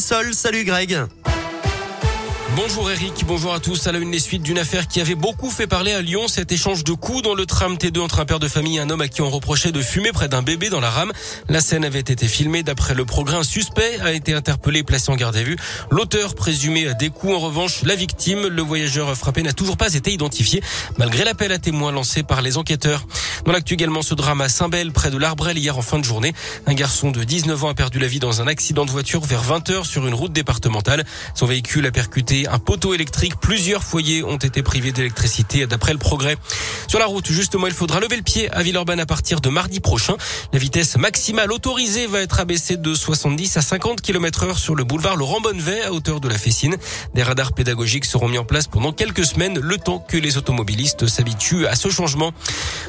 Salut Greg. Bonjour Eric, bonjour à tous. À la une des suites d'une affaire qui avait beaucoup fait parler à Lyon, cet échange de coups dans le tram T2 entre un père de famille et un homme à qui on reprochait de fumer près d'un bébé dans la rame. La scène avait été filmée d'après le progrès. Un suspect a été interpellé et placé en garde à vue. L'auteur présumé des coups, en revanche, la victime, le voyageur frappé n'a toujours pas été identifié, malgré l'appel à témoins lancé par les enquêteurs. Dans l'actu également, ce drame à Saint-Bel, près de l'Arbrel, hier en fin de journée. Un garçon de 19 ans a perdu la vie dans un accident de voiture vers 20 heures sur une route départementale. Son véhicule a percuté un poteau électrique. Plusieurs foyers ont été privés d'électricité d'après le progrès. Sur la route, justement, il faudra lever le pied à Villeurbanne à partir de mardi prochain. La vitesse maximale autorisée va être abaissée de 70 à 50 km heure sur le boulevard Laurent Bonnevet à hauteur de la Fessine. Des radars pédagogiques seront mis en place pendant quelques semaines, le temps que les automobilistes s'habituent à ce changement.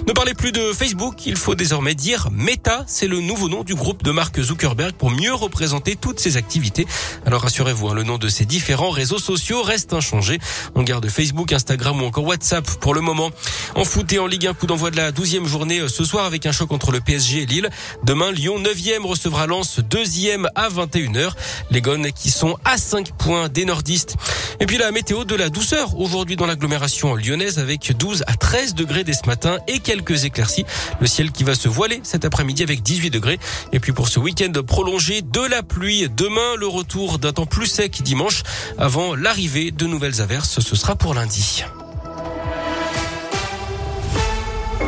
Ne parlez plus de Facebook, il faut désormais dire Meta, c'est le nouveau nom du groupe de Mark Zuckerberg pour mieux représenter toutes ses activités. Alors rassurez-vous, hein, le nom de ces différents réseaux sociaux reste inchangé. On garde Facebook, Instagram ou encore WhatsApp pour le moment. En foot en Ligue 1, coup d'envoi de la 12e journée euh, ce soir avec un choc entre le PSG et Lille. Demain, Lyon 9e recevra Lens 2e à 21h. Les Gones qui sont à 5 points des nordistes. Et puis la météo de la douceur aujourd'hui dans l'agglomération lyonnaise avec 12 à 13 degrés dès ce matin et quelques éclaircies. Le ciel qui va se voiler cet après-midi avec 18 degrés. Et puis pour ce week-end prolongé, de la pluie. Demain, le retour d'un temps plus sec dimanche avant l'arrivée de nouvelles averses. Ce sera pour lundi.